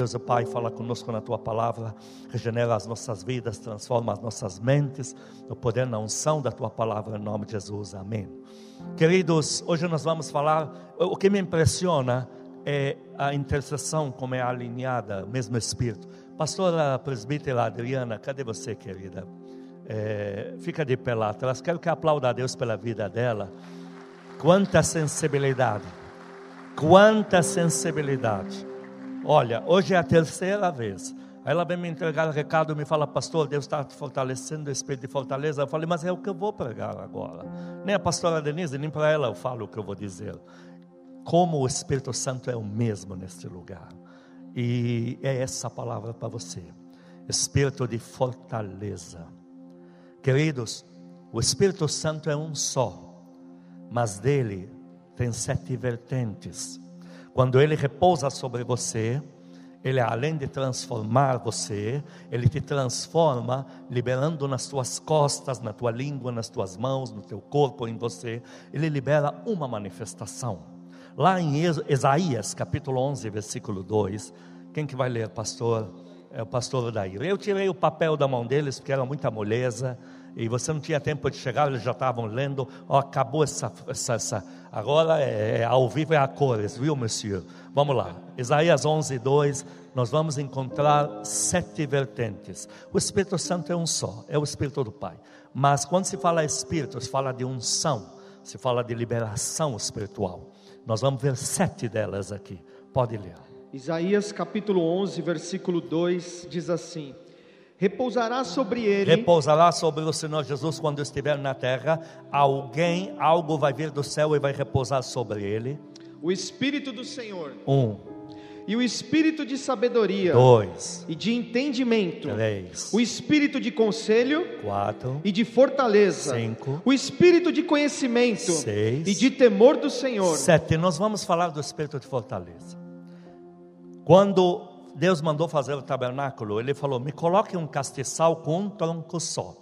Deus Pai fala conosco na tua palavra, regenera as nossas vidas, transforma as nossas mentes, no poder na unção da tua palavra, em nome de Jesus, amém. Queridos, hoje nós vamos falar, o que me impressiona é a intercessão, como é alinhada, mesmo Espírito. Pastora presbítera Adriana, cadê você, querida? É, fica de pé lá atrás, quero que aplauda a Deus pela vida dela. Quanta sensibilidade, quanta sensibilidade. Olha, hoje é a terceira vez. Aí ela vem me entregar o recado e me fala, pastor, Deus está fortalecendo o espírito de fortaleza. Eu falei, mas é o que eu vou pregar agora. Nem a pastora Denise, nem para ela eu falo o que eu vou dizer. Como o Espírito Santo é o mesmo neste lugar. E é essa palavra para você. Espírito de fortaleza. Queridos, o Espírito Santo é um só, mas dele tem sete vertentes. Quando ele repousa sobre você, ele além de transformar você, ele te transforma, liberando nas tuas costas, na tua língua, nas tuas mãos, no teu corpo, em você. Ele libera uma manifestação. Lá em Isaías, capítulo 11, versículo 2, quem que vai ler, pastor? É o pastor Daíra. Eu tirei o papel da mão deles, porque era muita moleza, e você não tinha tempo de chegar, eles já estavam lendo, oh, acabou essa, essa, essa agora é, é, ao vivo é a cores, viu, monsieur? Vamos lá, Isaías 11, 2, nós vamos encontrar sete vertentes. O Espírito Santo é um só, é o Espírito do Pai. Mas quando se fala Espírito, se fala de unção, se fala de liberação espiritual. Nós vamos ver sete delas aqui. Pode ler. Isaías capítulo 11, versículo 2 diz assim: repousará sobre ele. Repousará sobre o Senhor Jesus quando estiver na terra. Alguém, algo vai vir do céu e vai repousar sobre ele. O Espírito do Senhor. Um. E o Espírito de sabedoria. Dois. E de entendimento. Três. O Espírito de conselho. Quatro. E de fortaleza. Cinco. O Espírito de conhecimento. Seis. E de temor do Senhor. Sete. Nós vamos falar do Espírito de fortaleza. Quando Deus mandou fazer o tabernáculo, ele falou: Me coloque um castiçal com um tronco só.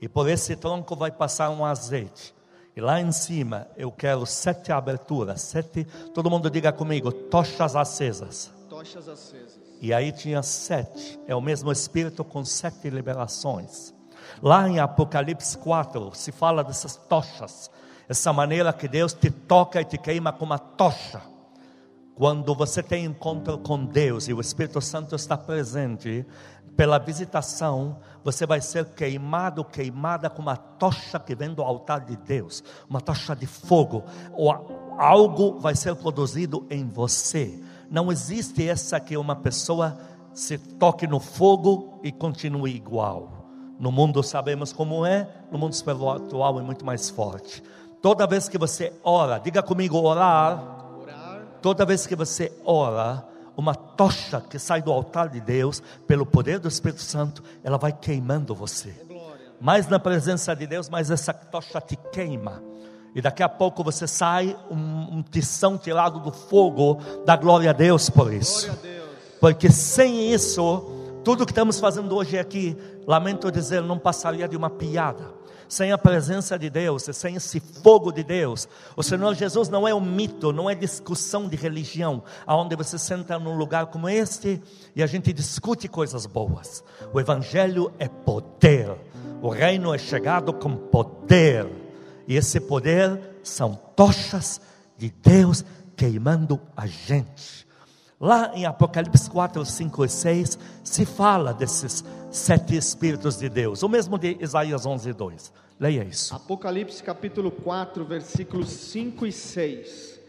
E por esse tronco vai passar um azeite. E lá em cima eu quero sete aberturas, sete, todo mundo diga comigo, tochas acesas. Tochas acesas. E aí tinha sete, é o mesmo Espírito com sete liberações. Lá em Apocalipse 4 se fala dessas tochas, essa maneira que Deus te toca e te queima com uma tocha. Quando você tem encontro com Deus e o Espírito Santo está presente, pela visitação, você vai ser queimado, queimada com uma tocha que vem do altar de Deus, uma tocha de fogo, ou algo vai ser produzido em você. Não existe essa que uma pessoa se toque no fogo e continue igual. No mundo sabemos como é, no mundo espiritual é muito mais forte. Toda vez que você ora, diga comigo orar Toda vez que você ora, uma tocha que sai do altar de Deus, pelo poder do Espírito Santo, ela vai queimando você. Mais na presença de Deus, mais essa tocha te queima. E daqui a pouco você sai um, um tição tirado do fogo da glória a Deus por isso. Deus. Porque sem isso, tudo que estamos fazendo hoje aqui, lamento dizer, não passaria de uma piada sem a presença de Deus, sem esse fogo de Deus. O Senhor Jesus não é um mito, não é discussão de religião, aonde você senta num lugar como este e a gente discute coisas boas. O Evangelho é poder, o reino é chegado com poder, e esse poder são tochas de Deus queimando a gente. Lá em Apocalipse 4, 5 e 6, se fala desses sete Espíritos de Deus, o mesmo de Isaías 11, 2. Leia isso. Apocalipse capítulo 4, versículos 5 e 6.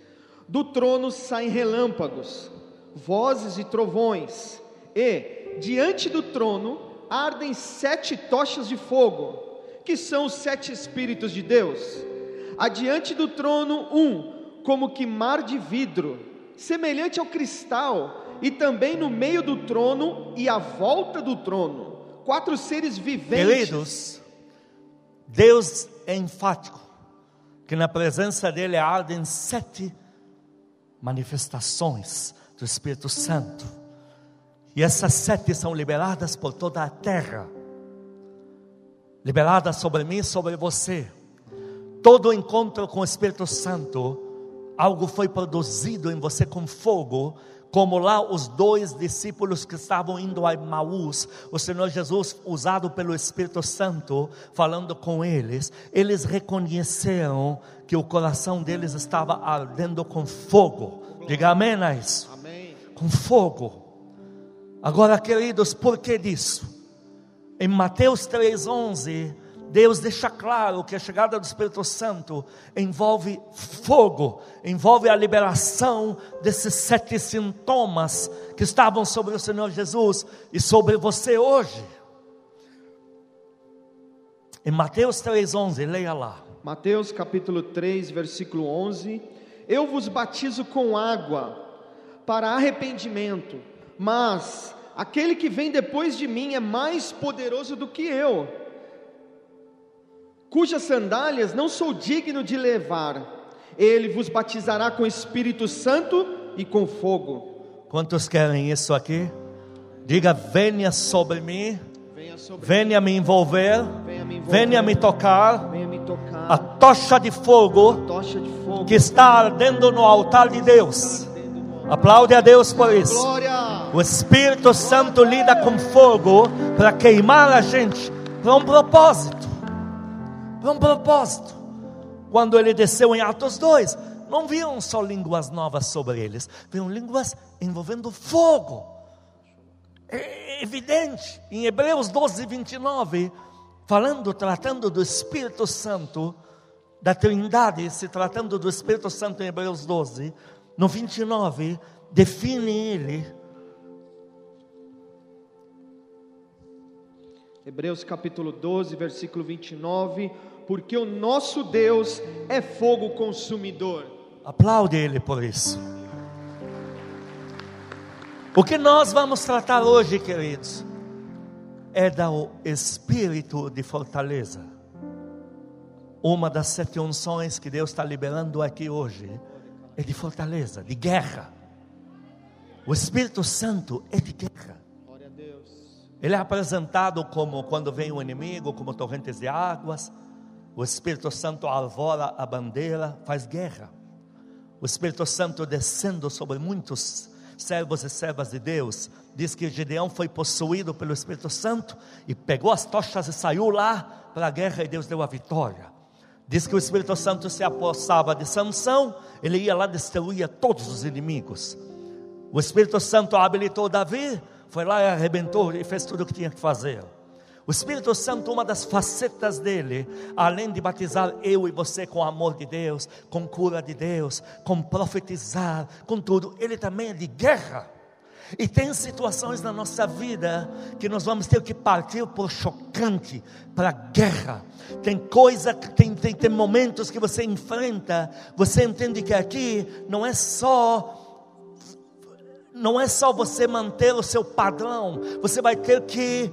Do trono saem relâmpagos, vozes e trovões, e diante do trono ardem sete tochas de fogo, que são os sete Espíritos de Deus. Adiante do trono, um, como que mar de vidro, semelhante ao cristal, e também no meio do trono e à volta do trono, quatro seres viventes. Queridos, Deus é enfático, que na presença dele ardem sete manifestações do Espírito Santo, e essas sete são liberadas por toda a terra, liberadas sobre mim e sobre você. Todo encontro com o Espírito Santo, algo foi produzido em você com fogo, como lá os dois discípulos que estavam indo a Maús, o Senhor Jesus, usado pelo Espírito Santo, falando com eles, eles reconheceram que o coração deles estava ardendo com fogo. Diga amém a isso. Amém. Com fogo. Agora, queridos, por que disso? Em Mateus 3,11, Deus deixa claro que a chegada do Espírito Santo envolve fogo, envolve a liberação desses sete sintomas que estavam sobre o Senhor Jesus e sobre você hoje. Em Mateus 3,11, leia lá. Mateus capítulo 3, versículo 11: Eu vos batizo com água para arrependimento, mas aquele que vem depois de mim é mais poderoso do que eu, cujas sandálias não sou digno de levar. Ele vos batizará com Espírito Santo e com fogo. Quantos querem isso aqui? Diga: venha sobre mim, Venha sobre venha me envolver, venha me envolver, venha me tocar. venha me tocar. A tocha de fogo tocha de fogo que está ardendo no altar de Deus. Aplaude a Deus por isso. Glória! O Espírito Santo lida com fogo para queimar a gente para um propósito. Para um propósito. Quando ele desceu em Atos 2, não viam só línguas novas sobre eles, viam línguas envolvendo fogo. É evidente, em Hebreus 12, 29, falando, tratando do Espírito Santo, da Trindade, se tratando do Espírito Santo em Hebreus 12, no 29, define ele Hebreus capítulo 12, versículo 29, porque o nosso Deus é fogo consumidor. Aplaude ele por isso. O que nós vamos tratar hoje, queridos, é do espírito de fortaleza. Uma das sete unções que Deus está liberando aqui hoje é de fortaleza, de guerra. O Espírito Santo é de guerra. Ele é apresentado como quando vem o inimigo, como torrentes de águas. O Espírito Santo alvora a bandeira, faz guerra. O Espírito Santo descendo sobre muitos servos e servas de Deus. Diz que Gideão foi possuído pelo Espírito Santo e pegou as tochas e saiu lá para a guerra e Deus deu a vitória. Diz que o Espírito Santo se apossava de Sansão, ele ia lá destruía todos os inimigos. O Espírito Santo habilitou Davi, foi lá e arrebentou e fez tudo o que tinha que fazer. O Espírito Santo, uma das facetas dele, além de batizar eu e você com amor de Deus, com cura de Deus, com profetizar, com tudo, ele também é de guerra. E tem situações na nossa vida que nós vamos ter que partir por chocante, para guerra. Tem coisa, tem, tem, tem momentos que você enfrenta, você entende que aqui não é só não é só você manter o seu padrão, você vai ter que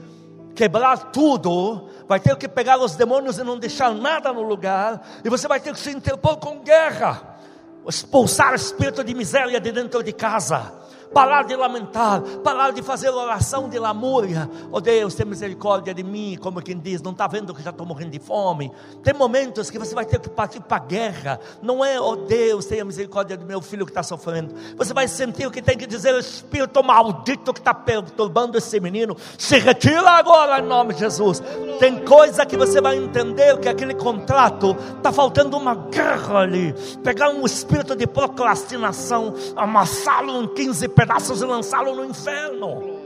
quebrar tudo, vai ter que pegar os demônios e não deixar nada no lugar, e você vai ter que se interpor com guerra, expulsar o espírito de miséria de dentro de casa, parar de lamentar, parar de fazer oração de lamúria. Oh Deus, tem misericórdia de mim, como quem diz, não está vendo que já estou morrendo de fome. Tem momentos que você vai ter que partir para a guerra. Não é, oh Deus, tenha misericórdia do meu filho que está sofrendo. Você vai sentir o que tem que dizer, o espírito maldito que está perturbando esse menino, se retira agora em nome de Jesus. Tem coisa que você vai entender que aquele contrato está faltando uma guerra ali. Pegar um espírito de procrastinação, amassá-lo em 15 pedaços e lançá-lo no inferno.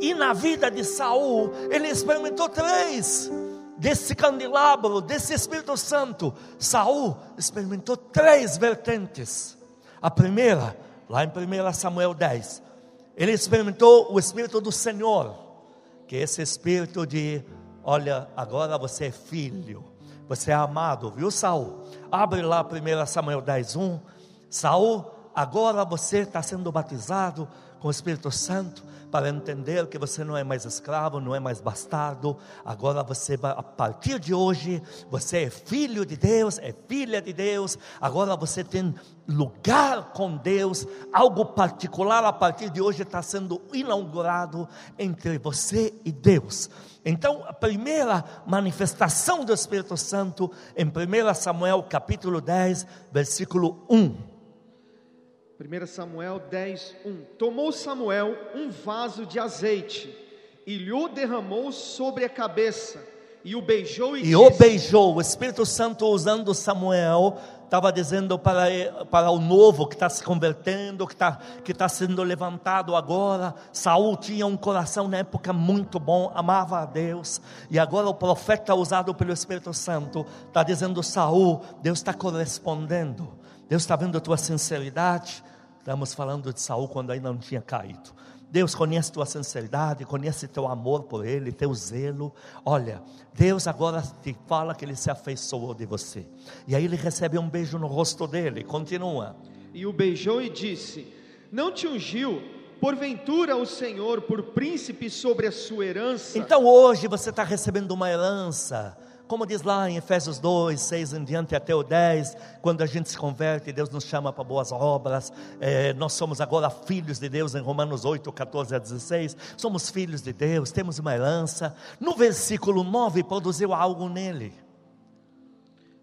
E na vida de Saul, ele experimentou três desse candelabro, desse Espírito Santo. Saul experimentou três vertentes. A primeira, lá em 1 Samuel 10, ele experimentou o Espírito do Senhor, que é esse Espírito de, olha, agora você é filho, você é amado, viu Saul? Abre lá 1 Samuel 10, 1. Saul agora você está sendo batizado com o Espírito Santo para entender que você não é mais escravo, não é mais bastardo. Agora você vai, a partir de hoje, você é filho de Deus, é filha de Deus. Agora você tem lugar com Deus, algo particular a partir de hoje está sendo inaugurado entre você e Deus. Então, a primeira manifestação do Espírito Santo em 1 Samuel capítulo 10, versículo 1. 1 Samuel 10, 1. Tomou Samuel um vaso de azeite e lhe derramou sobre a cabeça, e o beijou e, E disse: o beijou. O Espírito Santo usando Samuel estava dizendo para, para o novo que está se convertendo, que está que tá sendo levantado agora. Saul tinha um coração na época muito bom, amava a Deus. E agora o profeta usado pelo Espírito Santo está dizendo: Saul, Deus está correspondendo. Deus está vendo a tua sinceridade. Estamos falando de Saul quando ainda não tinha caído. Deus conhece tua sinceridade, conhece teu amor por Ele, teu zelo. Olha, Deus agora te fala que Ele se afeiçoou de você. E aí ele recebe um beijo no rosto dele. Continua. E o beijou e disse: Não te ungiu, porventura o Senhor, por príncipe sobre a sua herança? Então hoje você está recebendo uma herança. Como diz lá em Efésios 2, 6 em diante até o 10, quando a gente se converte, Deus nos chama para boas obras. Eh, nós somos agora filhos de Deus em Romanos 8, 14 a 16. Somos filhos de Deus, temos uma herança. No versículo 9, produziu algo nele.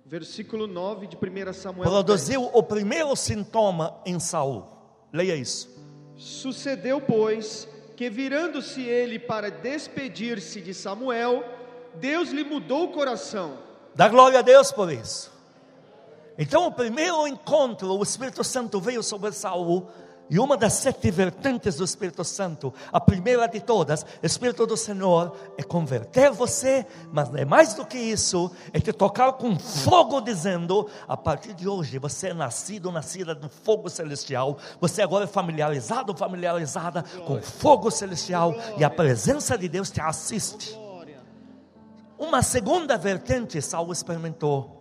Versículo 9 de 1 Samuel. Produziu o primeiro sintoma em Saul. Leia isso. 10. Sucedeu, pois, que virando-se ele para despedir-se de Samuel, Deus lhe mudou o coração. Dá glória a Deus por isso. Então, o primeiro encontro, o Espírito Santo veio sobre Saul, e uma das sete vertentes do Espírito Santo, a primeira de todas, Espírito do Senhor, é converter você, mas é mais do que isso, é te tocar com fogo, dizendo: a partir de hoje você é nascido, nascida do fogo celestial, você agora é familiarizado, familiarizada com fogo celestial, e a presença de Deus te assiste. Uma segunda vertente Saul experimentou.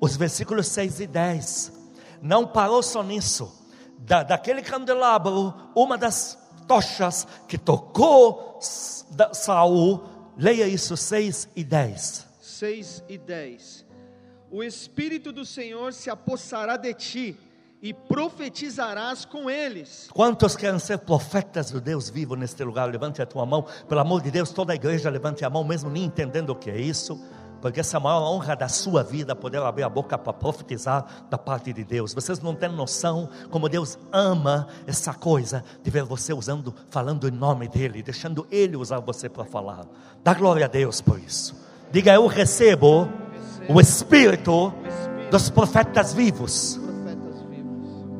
Os versículos 6 e 10. Não parou só nisso. Da, daquele candelabro, uma das tochas que tocou Saul, leia isso 6 e 10. 6 e 10. O Espírito do Senhor se apossará de ti e profetizarás com eles. Quantos querem ser profetas do Deus vivo neste lugar? Levante a tua mão, pelo amor de Deus, toda a igreja levante a mão, mesmo nem entendendo o que é isso, porque essa é a maior honra da sua vida, poder abrir a boca para profetizar da parte de Deus. Vocês não têm noção como Deus ama essa coisa de ver você usando, falando em nome dEle, deixando Ele usar você para falar. Dá glória a Deus por isso. Diga, eu recebo o Espírito dos profetas vivos.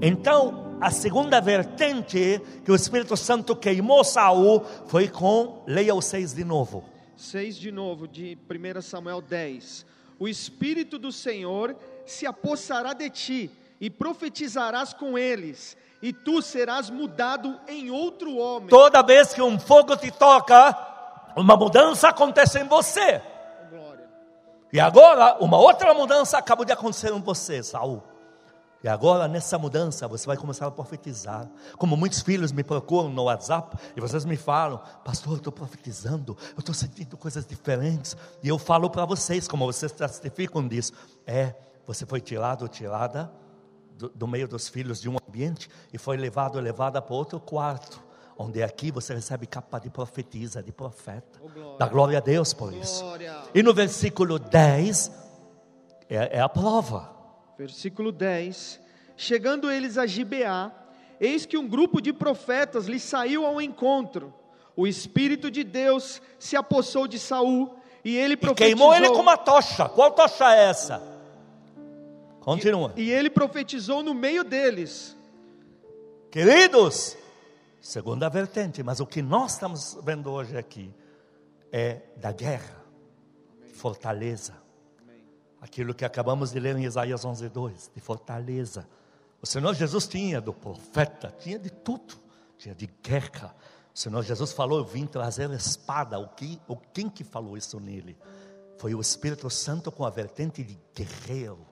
Então, a segunda vertente que o Espírito Santo queimou Saul foi com, leia o 6 de novo. 6 de novo, de 1 Samuel 10. O Espírito do Senhor se apossará de ti e profetizarás com eles, e tu serás mudado em outro homem. Toda vez que um fogo te toca, uma mudança acontece em você. Glória. E agora, uma outra mudança acabou de acontecer em você, Saul. E agora, nessa mudança, você vai começar a profetizar. Como muitos filhos me procuram no WhatsApp e vocês me falam, pastor, eu estou profetizando, eu estou sentindo coisas diferentes. E eu falo para vocês, como vocês testificam disso, é, você foi tirado ou tirada do, do meio dos filhos de um ambiente e foi levado ou levada para outro quarto. Onde aqui você recebe capa de profetisa, de profeta. Oh, glória. Dá glória a Deus por isso. Glória. E no versículo 10 é, é a prova. Versículo 10: Chegando eles a Gibeá, eis que um grupo de profetas lhe saiu ao encontro. O Espírito de Deus se apossou de Saul e ele E profetizou. queimou ele com uma tocha. Qual tocha é essa? Continua. E ele profetizou no meio deles. Queridos, segunda vertente, mas o que nós estamos vendo hoje aqui é da guerra, fortaleza. Aquilo que acabamos de ler em Isaías 11:2, de fortaleza. O Senhor Jesus tinha do profeta, tinha de tudo, tinha de guerra. O Senhor Jesus falou: Eu vim trazer espada. O que, o quem que falou isso nele? Foi o Espírito Santo com a vertente de guerreiro.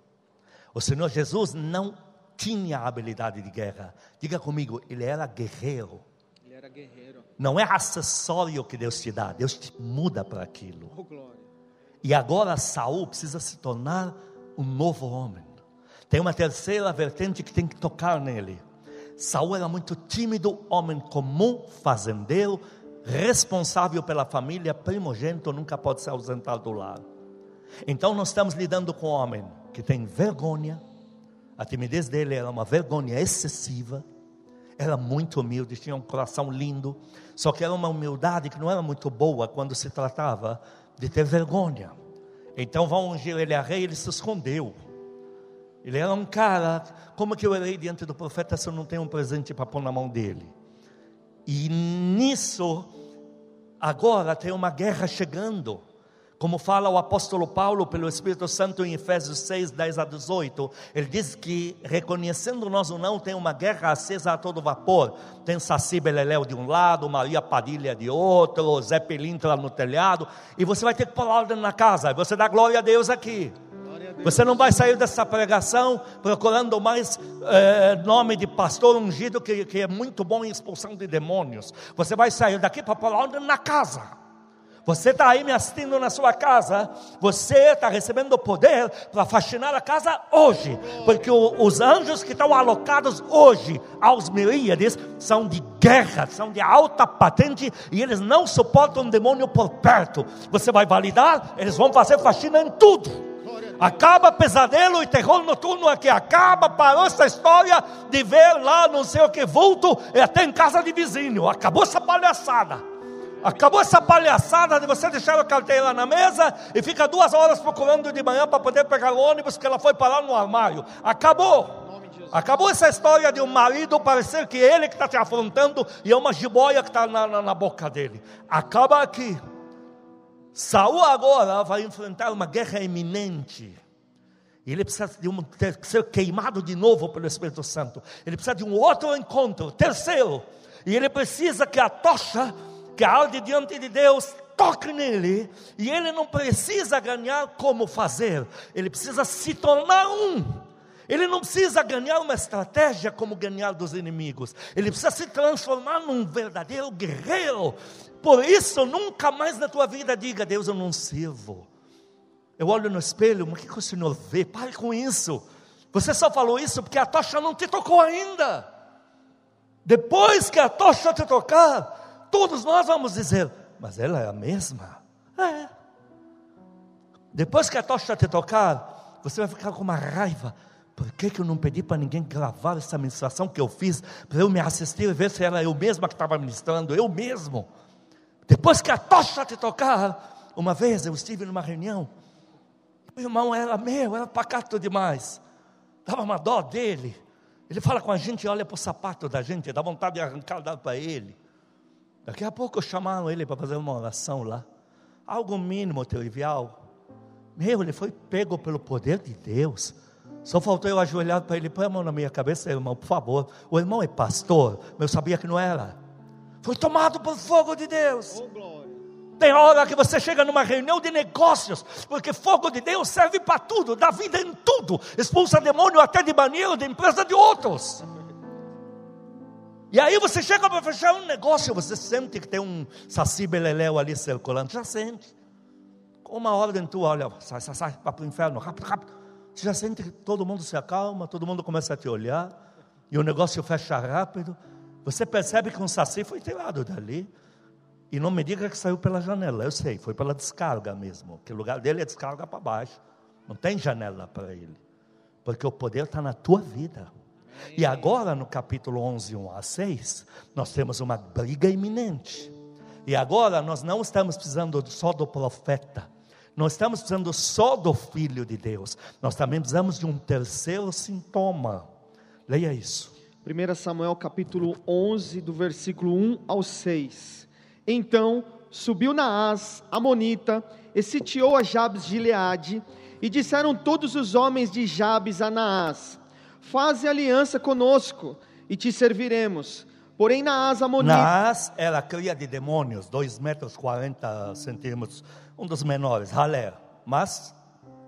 O Senhor Jesus não tinha habilidade de guerra. Diga comigo, ele era guerreiro. Ele era guerreiro. Não é acessório que Deus te dá, Deus te muda para aquilo. Oh, glória. E agora Saul precisa se tornar um novo homem. Tem uma terceira vertente que tem que tocar nele. Saul era muito tímido, homem comum, fazendeiro, responsável pela família, primogênito, nunca pode se ausentar do lar. Então nós estamos lidando com um homem que tem vergonha, a timidez dele era uma vergonha excessiva, Era muito humilde, tinha um coração lindo, só que era uma humildade que não era muito boa quando se tratava de ter vergonha. Então vão ungir ele a rei, ele se escondeu. Ele era um cara, como que eu irei diante do profeta se eu não tenho um presente para pôr na mão dele? E nisso, agora tem uma guerra chegando. Como fala o apóstolo Paulo pelo Espírito Santo em Efésios 6, 10 a 18, ele diz que reconhecendo nós ou não, tem uma guerra acesa a todo vapor. Tem Saci Beleléu de um lado, Maria Padilha de outro, Zé Pelintra no telhado, e você vai ter que pôr ordem na casa, você dá glória a Deus aqui. Você não vai sair dessa pregação procurando mais é, nome de pastor ungido, que, que é muito bom em expulsão de demônios. Você vai sair daqui para pôr ordem na casa. Você está aí me assistindo na sua casa, você está recebendo poder para faxinar a casa hoje, porque o, os anjos que estão alocados hoje aos miríades são de guerra, são de alta patente e eles não suportam demônio por perto. Você vai validar, eles vão fazer faxina em tudo. Acaba pesadelo e terror noturno aqui. Acaba, parou essa história de ver lá não sei o que vulto, até em casa de vizinho. Acabou essa palhaçada. Acabou essa palhaçada de você deixar a carteira na mesa e fica duas horas procurando de manhã para poder pegar o ônibus que ela foi parar no armário. Acabou. Acabou essa história de um marido parecer que ele que está te afrontando e é uma jiboia que está na, na, na boca dele. Acaba aqui. Saul agora vai enfrentar uma guerra iminente. Ele precisa de um, ter, ser queimado de novo pelo Espírito Santo. Ele precisa de um outro encontro. Terceiro, e ele precisa que a tocha que arde diante de Deus, toque nele, e ele não precisa ganhar como fazer, ele precisa se tornar um. Ele não precisa ganhar uma estratégia como ganhar dos inimigos, ele precisa se transformar num verdadeiro guerreiro. Por isso, nunca mais na tua vida diga: Deus, eu não sirvo. Eu olho no espelho, mas o que o Senhor vê? Pare com isso. Você só falou isso porque a tocha não te tocou ainda. Depois que a tocha te tocar, todos nós vamos dizer, mas ela é a mesma. É. Depois que a tocha te tocar, você vai ficar com uma raiva. Por que, que eu não pedi para ninguém gravar essa ministração que eu fiz, para eu me assistir e ver se era eu mesma que estava ministrando, eu mesmo? Depois que a tocha te tocar, uma vez eu estive numa reunião, meu irmão era meu, era pacato demais, dava uma dó dele. Ele fala com a gente, olha para o sapato da gente, dá vontade de arrancar, dar para ele. Daqui a pouco chamaram ele para fazer uma oração lá. Algo mínimo, trivial. Meu, ele foi pego pelo poder de Deus. Só faltou eu ajoelhar para ele, põe a mão na minha cabeça, irmão, por favor. O irmão é pastor, mas eu sabia que não era. Foi tomado pelo fogo de Deus. Oh, Tem hora que você chega numa reunião de negócios, porque fogo de Deus serve para tudo, dá vida em tudo, expulsa demônio até de banheiro, de empresa de outros. E aí você chega para fechar um negócio, você sente que tem um saci beleléu ali circulando, já sente. Com uma ordem tu olha, sai, sai, sai, vai para o inferno, rápido, rápido. Você já sente que todo mundo se acalma, todo mundo começa a te olhar, e o negócio fecha rápido. Você percebe que um saci foi tirado dali. E não me diga que saiu pela janela, eu sei, foi pela descarga mesmo, que o lugar dele é descarga para baixo. Não tem janela para ele. Porque o poder está na tua vida. E agora, no capítulo 11, 1 a 6, nós temos uma briga iminente. E agora nós não estamos precisando só do profeta, não estamos precisando só do filho de Deus, nós também precisamos de um terceiro sintoma. Leia isso. 1 Samuel capítulo 11, do versículo 1 ao 6. Então subiu Naás, Amonita, e sitiou a Jabes de Gileade, e disseram todos os homens de Jabes a Naás: Faze aliança conosco e te serviremos. Porém, Naás Amonita. Naás era cria de demônios, 2 metros 40 centímetros, um dos menores, ralé. Mas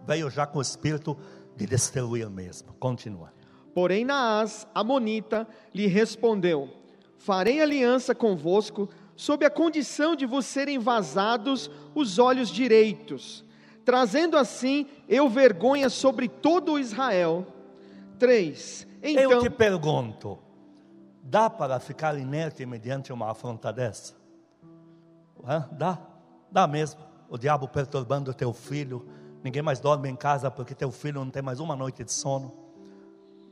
veio já com o espírito de destruir mesmo. Continua. Porém, Naás Amonita lhe respondeu: Farei aliança convosco, sob a condição de vos serem vazados os olhos direitos, trazendo assim eu vergonha sobre todo Israel 3. Então, Eu te pergunto: dá para ficar inerte mediante uma afronta dessa? Hã? Dá, dá mesmo. O diabo perturbando teu filho, ninguém mais dorme em casa porque teu filho não tem mais uma noite de sono.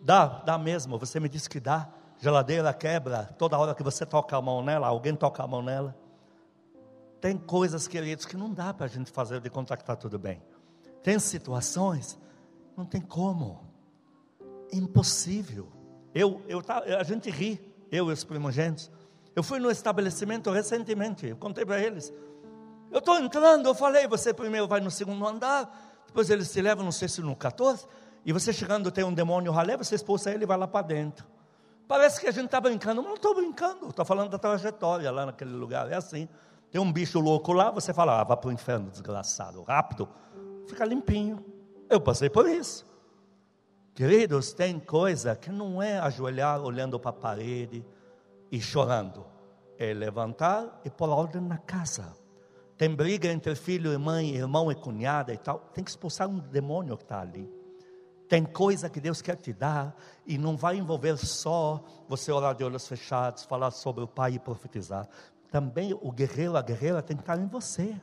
Dá, dá mesmo. Você me disse que dá. geladeira quebra, toda hora que você toca a mão nela, alguém toca a mão nela. Tem coisas, queridos, que não dá para a gente fazer de conta que está tudo bem. Tem situações, não tem como. Impossível. Eu, eu, a gente ri, eu e os primogênitos. Eu fui no estabelecimento recentemente, eu contei para eles. Eu estou entrando, eu falei, você primeiro vai no segundo andar, depois eles se levam, não sei se no 14, e você chegando tem um demônio ralé, você expulsa ele e vai lá para dentro. Parece que a gente está brincando, mas não estou brincando, estou falando da trajetória lá naquele lugar, é assim. Tem um bicho louco lá, você fala, ah, vá para o inferno, desgraçado, rápido, fica limpinho. Eu passei por isso. Queridos, tem coisa que não é ajoelhar olhando para a parede e chorando, é levantar e pôr ordem na casa tem briga entre filho e mãe, irmão e cunhada e tal, tem que expulsar um demônio que está ali. Tem coisa que Deus quer te dar e não vai envolver só você orar de olhos fechados, falar sobre o Pai e profetizar. Também o guerreiro, a guerreira tem que estar em você.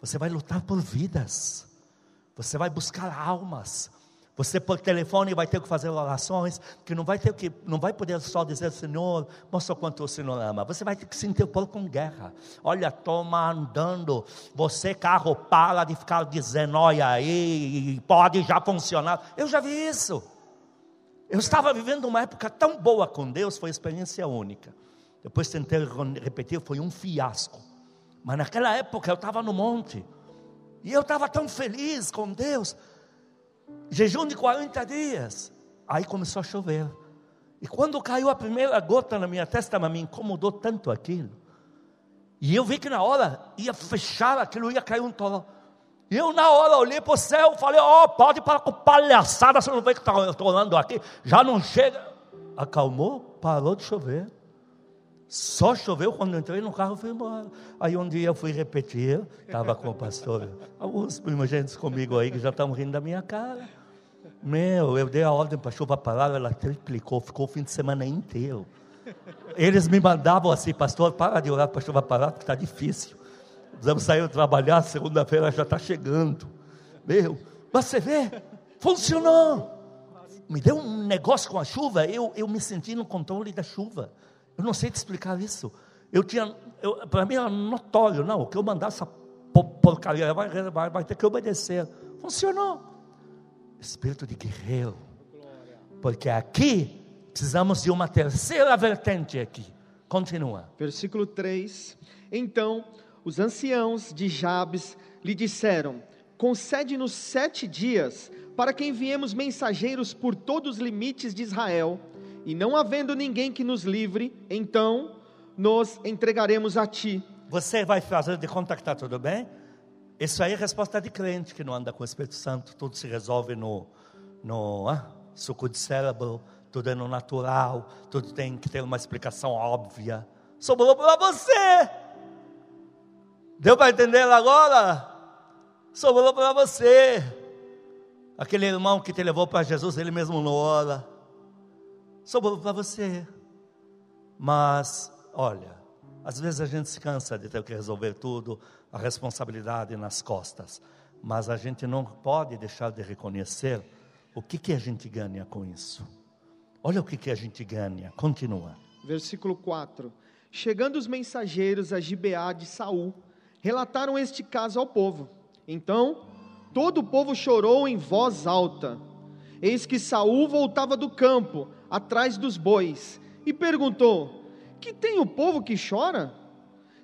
Você vai lutar por vidas. Você vai buscar almas. Você por telefone vai ter que fazer orações, que não vai ter que, não vai poder só dizer, Senhor, mostra quanto o Senhor ama. Você vai ter que se interpor com guerra. Olha, toma andando. Você carro para de ficar dizendo, olha aí, pode já funcionar. Eu já vi isso. Eu estava vivendo uma época tão boa com Deus, foi experiência única. Depois tentei repetir, foi um fiasco. Mas naquela época eu estava no monte. E eu estava tão feliz com Deus jejum de 40 dias. Aí começou a chover. E quando caiu a primeira gota na minha testa, mas me incomodou tanto aquilo. E eu vi que na hora ia fechar aquilo, ia cair um tolo. E eu na hora olhei para o céu, falei, ó, oh, pode parar com palhaçada, você não vê que está orando aqui, já não chega. Acalmou, parou de chover. Só choveu quando entrei no carro e fui embora. Aí um dia eu fui repetir, estava com o pastor, alguns primogênitos comigo aí que já estavam rindo da minha cara. Meu, eu dei a ordem para a chuva parar, ela triplicou, ficou o fim de semana inteiro. Eles me mandavam assim, pastor, para de orar para a chuva parar, porque está difícil. Precisamos sair trabalhar, segunda-feira já está chegando. Meu, mas você vê, funcionou. Me deu um negócio com a chuva, eu, eu me senti no controle da chuva. Eu não sei te explicar isso. Eu tinha, para mim era notório, não, o que eu mandar essa porcaria vai, vai, vai ter que obedecer. Funcionou. Espírito de guerreiro. Porque aqui precisamos de uma terceira vertente aqui. Continua. Versículo 3. Então os anciãos de Jabes lhe disseram: Concede-nos sete dias para que enviemos mensageiros por todos os limites de Israel e não havendo ninguém que nos livre, então nos entregaremos a ti. Você vai fazer de conta que está tudo bem? Isso aí é resposta de crente que não anda com o Espírito Santo. Tudo se resolve no, no ah, suco de cérebro, tudo é no natural, tudo tem que ter uma explicação óbvia. Sobrou para você. Deu para entender agora? Sobrou para você. Aquele irmão que te levou para Jesus, ele mesmo não ora sobrou para você. Mas, olha, às vezes a gente se cansa de ter que resolver tudo, a responsabilidade nas costas. Mas a gente não pode deixar de reconhecer o que, que a gente ganha com isso. Olha o que, que a gente ganha. Continua. Versículo 4. Chegando os mensageiros a Gibeá de Saul, relataram este caso ao povo. Então, todo o povo chorou em voz alta. Eis que Saul voltava do campo, atrás dos bois, e perguntou: Que tem o povo que chora?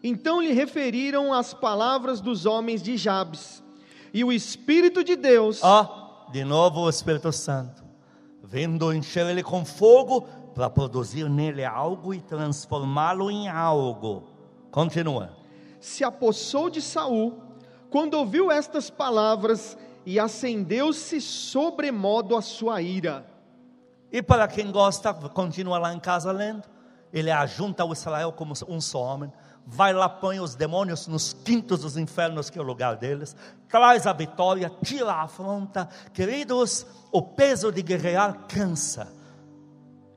Então lhe referiram as palavras dos homens de Jabes. E o Espírito de Deus. Ó, oh, de novo o Espírito Santo, vendo encher ele com fogo para produzir nele algo e transformá-lo em algo. Continua. Se apossou de Saul quando ouviu estas palavras e acendeu-se sobremodo a sua ira. E para quem gosta, continua lá em casa lendo. Ele ajunta o Israel como um só homem. Vai lá, põe os demônios nos quintos dos infernos, que é o lugar deles. Traz a vitória, tira a afronta. Queridos, o peso de guerrear cansa.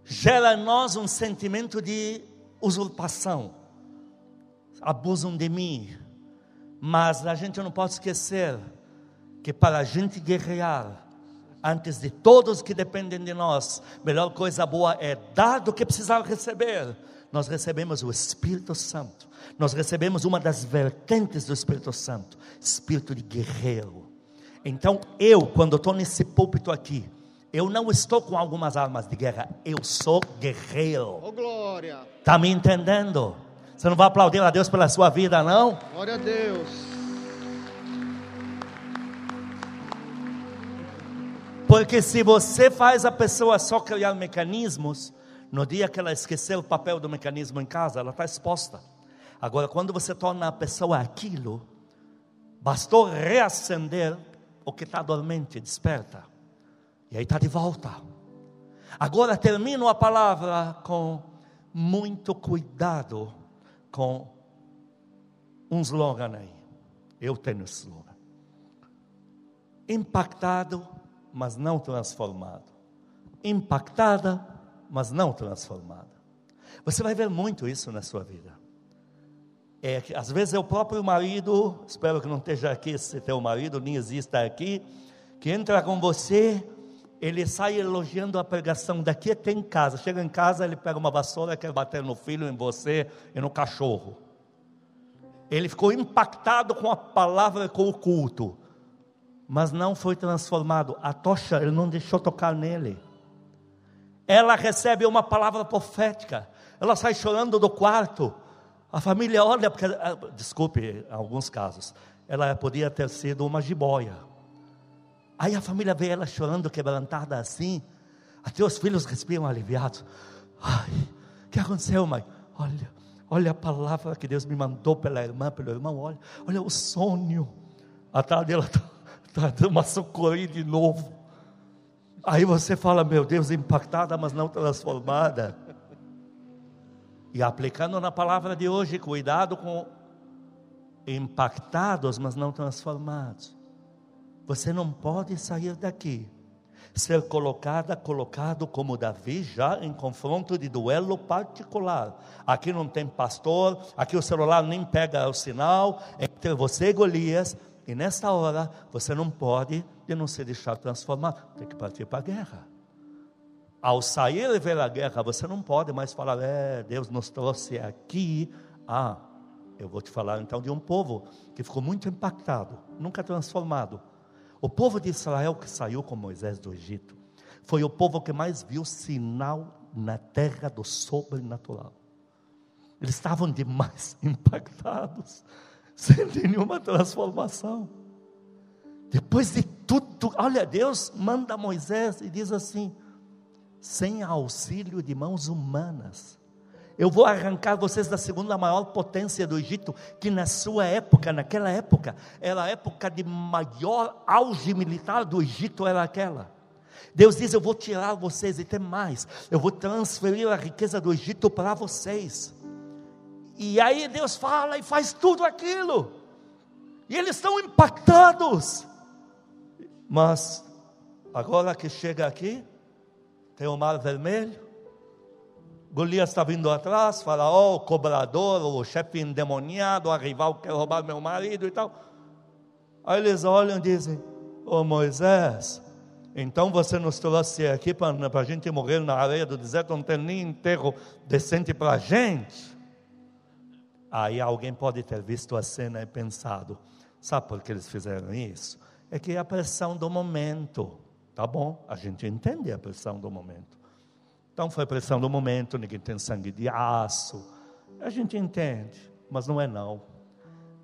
Gera em nós um sentimento de usurpação. Abusam de mim. Mas a gente não pode esquecer que para a gente guerrear, antes de todos que dependem de nós, melhor coisa boa é dar do que precisar receber. Nós recebemos o Espírito Santo, nós recebemos uma das vertentes do Espírito Santo, espírito de guerreiro. Então, eu, quando estou nesse púlpito aqui, eu não estou com algumas armas de guerra, eu sou guerreiro. Oh, glória. Está me entendendo? Você não vai aplaudir a Deus pela sua vida, não? Glória a Deus. Porque se você faz a pessoa só criar mecanismos, no dia que ela esquecer o papel do mecanismo em casa, ela está exposta. Agora, quando você torna a pessoa aquilo, bastou reacender o que está dormente, desperta. E aí está de volta. Agora termino a palavra com muito cuidado com um slogan aí. Eu tenho slogan. Impactado mas não transformado. Impactada, mas não transformada. Você vai ver muito isso na sua vida. É às vezes é o próprio marido, espero que não esteja aqui esse teu marido, nem exista aqui, que entra com você, ele sai elogiando a pregação daqui até em casa. Chega em casa, ele pega uma vassoura, quer bater no filho, em você e no cachorro. Ele ficou impactado com a palavra, com o culto mas não foi transformado. A tocha, ele não deixou tocar nele. Ela recebe uma palavra profética. Ela sai chorando do quarto. A família olha, porque, ah, desculpe, em alguns casos, ela podia ter sido uma jiboia. Aí a família vê ela chorando, quebrantada assim. Até os filhos respiram aliviados. Ai, o que aconteceu, mãe? Olha, olha a palavra que Deus me mandou pela irmã, pelo irmão. Olha, olha o sonho. Atrás dela está está uma socorrida de novo. Aí você fala, meu Deus, impactada, mas não transformada. E aplicando na palavra de hoje, cuidado com impactados, mas não transformados. Você não pode sair daqui, ser colocada, colocado como Davi, já em confronto de duelo particular. Aqui não tem pastor, aqui o celular nem pega o sinal, entre você e Golias, e nesta hora, você não pode de não se deixar transformar, tem que partir para a guerra. Ao sair e ver a guerra, você não pode mais falar, é, Deus nos trouxe aqui. Ah, eu vou te falar então de um povo que ficou muito impactado, nunca transformado. O povo de Israel que saiu com Moisés do Egito, foi o povo que mais viu sinal na terra do sobrenatural. Eles estavam demais impactados sem nenhuma transformação. Depois de tudo, olha, Deus manda Moisés e diz assim: sem auxílio de mãos humanas, eu vou arrancar vocês da segunda maior potência do Egito, que na sua época, naquela época, era a época de maior auge militar do Egito, era aquela. Deus diz: Eu vou tirar vocês e tem mais, eu vou transferir a riqueza do Egito para vocês. E aí Deus fala e faz tudo aquilo. E eles estão impactados. Mas agora que chega aqui, tem o mar vermelho. Golias está vindo atrás, fala, oh, o cobrador, o chefe endemoniado, a rival quer roubar meu marido e tal. Aí eles olham e dizem, oh Moisés, então você nos trouxe aqui para a gente morrer na areia do deserto, não tem nem enterro decente para a gente. Aí alguém pode ter visto a cena e pensado: sabe por que eles fizeram isso? É que é a pressão do momento. Tá bom, a gente entende a pressão do momento. Então foi a pressão do momento, ninguém tem sangue de aço. A gente entende, mas não é não.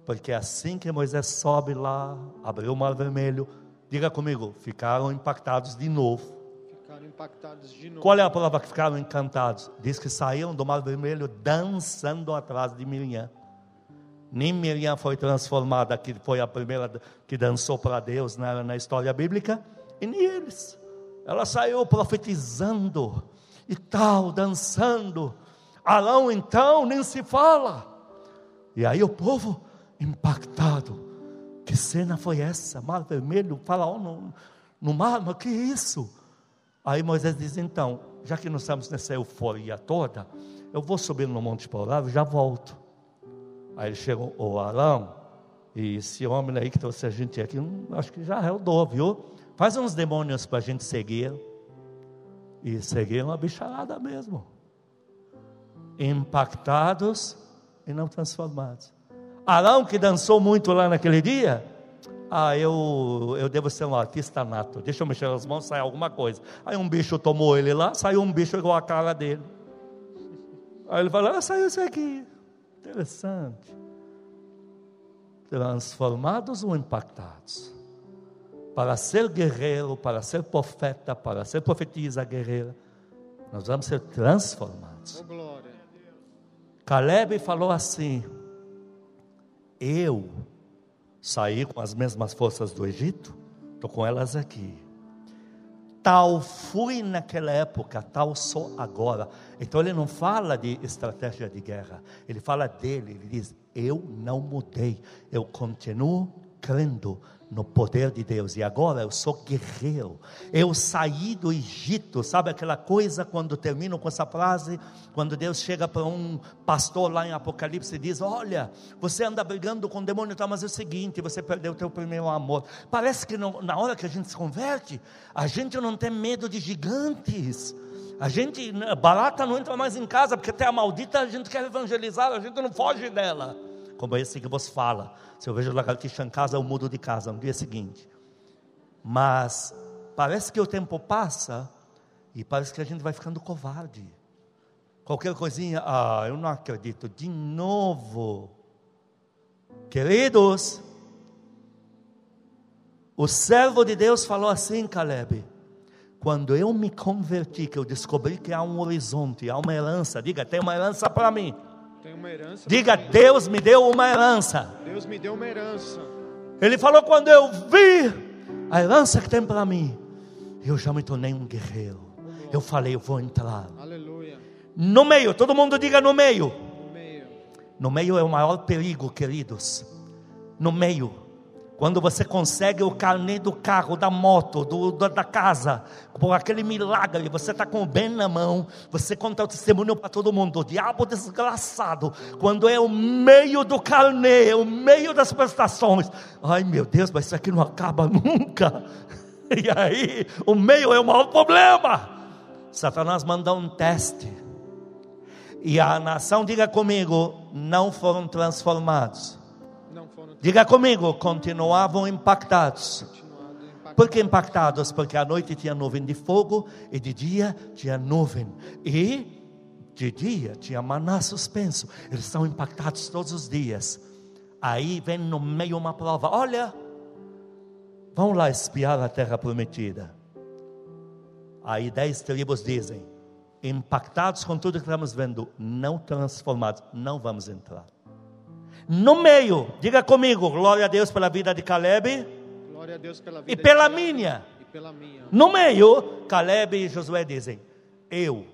Porque assim que Moisés sobe lá, abriu o mar vermelho, diga comigo, ficaram impactados de novo impactados de novo. Qual é a palavra que ficaram encantados? Diz que saíram do Mar Vermelho dançando atrás de Miriam. Nem Miriam foi transformada, que foi a primeira que dançou para Deus na, na história bíblica, e nem eles. Ela saiu profetizando e tal, dançando. Arão então nem se fala. E aí o povo impactado. Que cena foi essa? Mar Vermelho, faraó no, no mar, mas que isso? Aí Moisés diz: então, já que nós estamos nessa euforia toda, eu vou subir no Monte Polar e já volto. Aí chegou o Arão, e esse homem aí que trouxe a gente aqui, hum, acho que já rodou, viu? Faz uns demônios para a gente seguir. E seguir uma bicharada mesmo. Impactados e não transformados. Arão, que dançou muito lá naquele dia, ah, eu, eu devo ser um artista nato. Deixa eu mexer as mãos, sai alguma coisa. Aí um bicho tomou ele lá, saiu um bicho igual a cara dele. Aí ele falou: ah, saiu isso aqui. Interessante. Transformados ou impactados? Para ser guerreiro, para ser profeta, para ser profetisa guerreira, nós vamos ser transformados. Oh, Caleb falou assim: Eu saí com as mesmas forças do Egito, estou com elas aqui. Tal fui naquela época, tal sou agora. Então ele não fala de estratégia de guerra, ele fala dele, ele diz: Eu não mudei, eu continuo crendo no poder de Deus. E agora eu sou guerreiro. Eu saí do Egito, sabe aquela coisa quando termino com essa frase, quando Deus chega para um pastor lá em Apocalipse e diz: "Olha, você anda brigando com o demônio, tá, mas é o seguinte, você perdeu o teu primeiro amor". Parece que não, na hora que a gente se converte, a gente não tem medo de gigantes. A gente, barata não entra mais em casa, porque até a maldita a gente quer evangelizar, a gente não foge dela como esse que você fala. Se eu vejo lagartixa em casa, eu mudo de casa no dia seguinte. Mas parece que o tempo passa e parece que a gente vai ficando covarde. Qualquer coisinha, ah, eu não acredito, de novo. Queridos, o servo de Deus falou assim, Caleb. Quando eu me converti, que eu descobri que há um horizonte, há uma herança, diga, tem uma herança para mim. Diga, Deus me deu uma herança. Deus me deu uma herança. Ele falou quando eu vi a herança que tem para mim, eu já me tornei um guerreiro. Eu falei, eu vou entrar. Aleluia. No meio, todo mundo diga no meio. No meio. No meio é o maior perigo, queridos. No meio quando você consegue o carnê do carro, da moto, do, da casa, por aquele milagre, você está com o bem na mão, você conta o testemunho para todo mundo. O diabo desgraçado, quando é o meio do carnê, o meio das prestações. Ai meu Deus, mas isso aqui não acaba nunca. E aí, o meio é o maior problema. Satanás manda um teste. E a nação, diga comigo, não foram transformados Diga comigo, continuavam impactados. Por que impactados? Porque à noite tinha nuvem de fogo e de dia tinha nuvem. E de dia tinha maná suspenso. Eles estão impactados todos os dias. Aí vem no meio uma prova. Olha, vão lá espiar a terra prometida. Aí dez tribos dizem, impactados com tudo que estamos vendo, não transformados, não vamos entrar. No meio, diga comigo, glória a Deus pela vida de Caleb. Glória a Deus pela vida e pela minha. E pela minha. No meio, Caleb e Josué dizem: Eu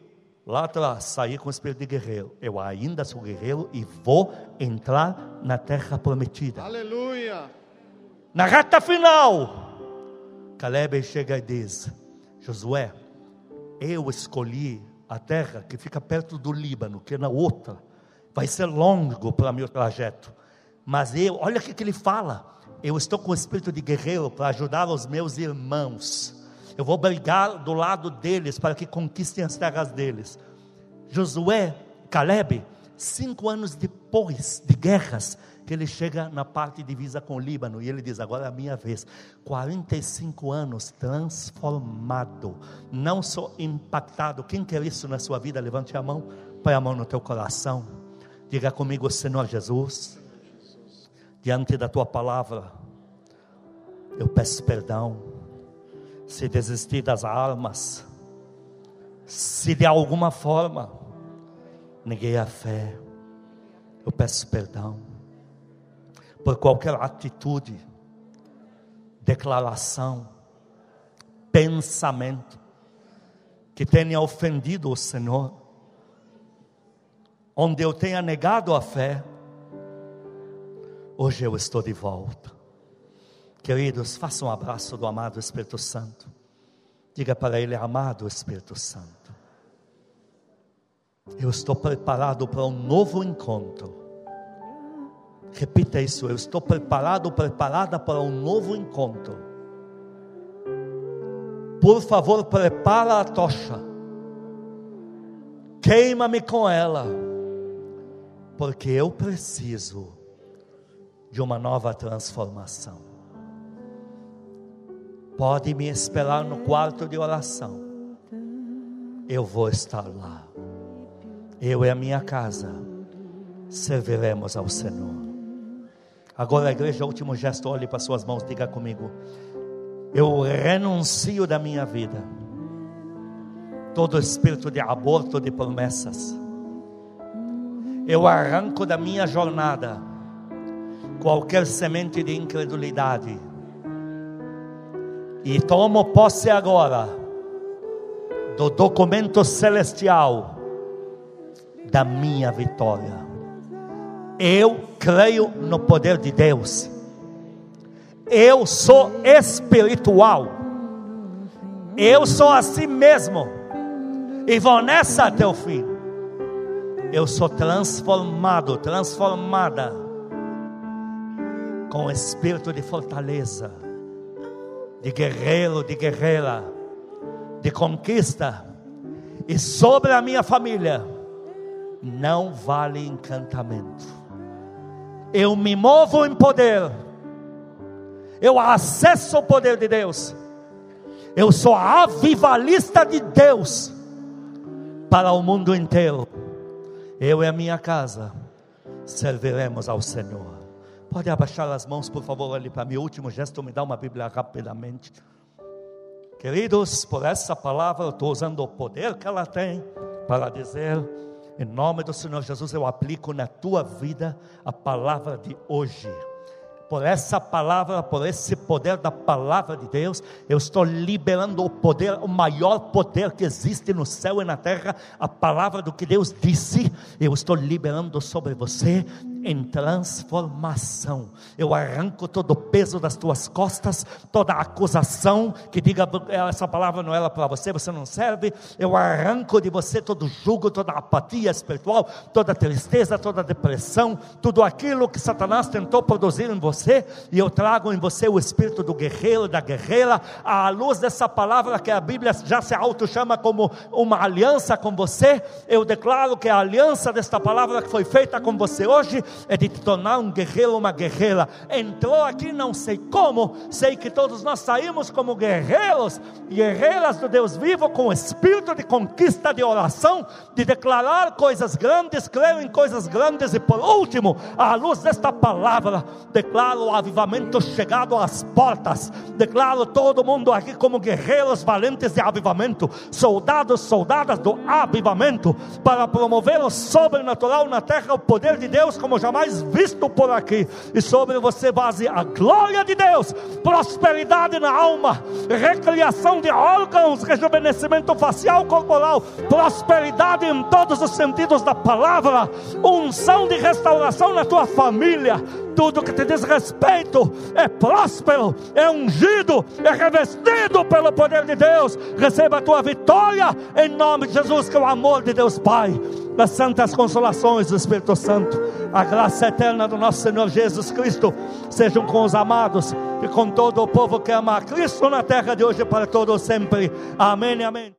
lá atrás saí com o espírito de guerreiro. Eu ainda sou guerreiro e vou entrar na terra prometida. Aleluia. Na reta final, Caleb chega e diz: Josué, eu escolhi a terra que fica perto do Líbano, que é na outra vai ser longo para meu trajeto. Mas eu, olha o que, ele fala. Eu estou com o espírito de guerreiro para ajudar os meus irmãos. Eu vou brigar do lado deles para que conquistem as terras deles. Josué, Caleb, cinco anos depois de guerras, que ele chega na parte divisa com o Líbano e ele diz: Agora é a minha vez. 45 anos transformado, não só impactado. Quem quer isso na sua vida? Levante a mão, põe a mão no teu coração. Diga comigo, Senhor Jesus, diante da tua palavra, eu peço perdão. Se desisti das armas, se de alguma forma neguei a fé, eu peço perdão por qualquer atitude, declaração, pensamento que tenha ofendido o Senhor onde eu tenha negado a fé, hoje eu estou de volta. Queridos, faça um abraço do amado Espírito Santo. Diga para ele, amado Espírito Santo, eu estou preparado para um novo encontro. Repita isso, eu estou preparado, preparada para um novo encontro. por favor, prepara a tocha, queima-me com ela, porque eu preciso de uma nova transformação. Pode me esperar no quarto de oração, eu vou estar lá. Eu e a minha casa serviremos ao Senhor. Agora, a igreja, último gesto, olhe para suas mãos, diga comigo: Eu renuncio da minha vida todo espírito de aborto de promessas. Eu arranco da minha jornada qualquer semente de incredulidade. E tomo posse agora do documento celestial da minha vitória. Eu creio no poder de Deus. Eu sou espiritual. Eu sou assim mesmo. E vou nessa até o fim. Eu sou transformado, transformada com espírito de fortaleza, de guerreiro, de guerreira, de conquista. E sobre a minha família não vale encantamento eu me movo em poder, eu acesso o poder de Deus, eu sou avivalista de Deus para o mundo inteiro. Eu e a minha casa serviremos ao Senhor. Pode abaixar as mãos, por favor, ali para mim. Último gesto, me dá uma Bíblia rapidamente. Queridos, por essa palavra, eu estou usando o poder que ela tem para dizer em nome do Senhor Jesus, eu aplico na tua vida a palavra de hoje por essa palavra, por esse poder da palavra de Deus, eu estou liberando o poder, o maior poder que existe no céu e na terra, a palavra do que Deus disse, eu estou liberando sobre você em transformação. Eu arranco todo o peso das tuas costas, toda acusação que diga essa palavra não era para você, você não serve. Eu arranco de você todo jugo, toda apatia espiritual, toda tristeza, toda depressão, tudo aquilo que Satanás tentou produzir em você você, e eu trago em você o espírito do guerreiro, da guerreira, à luz dessa palavra que a Bíblia já se auto-chama como uma aliança com você. Eu declaro que a aliança desta palavra que foi feita com você hoje é de te tornar um guerreiro, uma guerreira. Entrou aqui, não sei como, sei que todos nós saímos como guerreiros, guerreiras do Deus vivo, com espírito de conquista, de oração, de declarar coisas grandes, creio em coisas grandes, e por último, à luz desta palavra, declaro o avivamento chegado às portas. Declaro todo mundo aqui como guerreiros valentes de avivamento, soldados, soldadas do avivamento, para promover o sobrenatural na terra, o poder de Deus como jamais visto por aqui. E sobre você base a glória de Deus, prosperidade na alma, recriação de órgãos, rejuvenescimento facial, corporal, prosperidade em todos os sentidos da palavra, unção de restauração na tua família tudo que te diz respeito é próspero, é ungido, é revestido pelo poder de Deus. Receba a tua vitória em nome de Jesus, que é o amor de Deus Pai, das santas consolações do Espírito Santo, a graça eterna do nosso Senhor Jesus Cristo, sejam com os amados e com todo o povo que ama a Cristo na terra de hoje para todos sempre. Amém amém.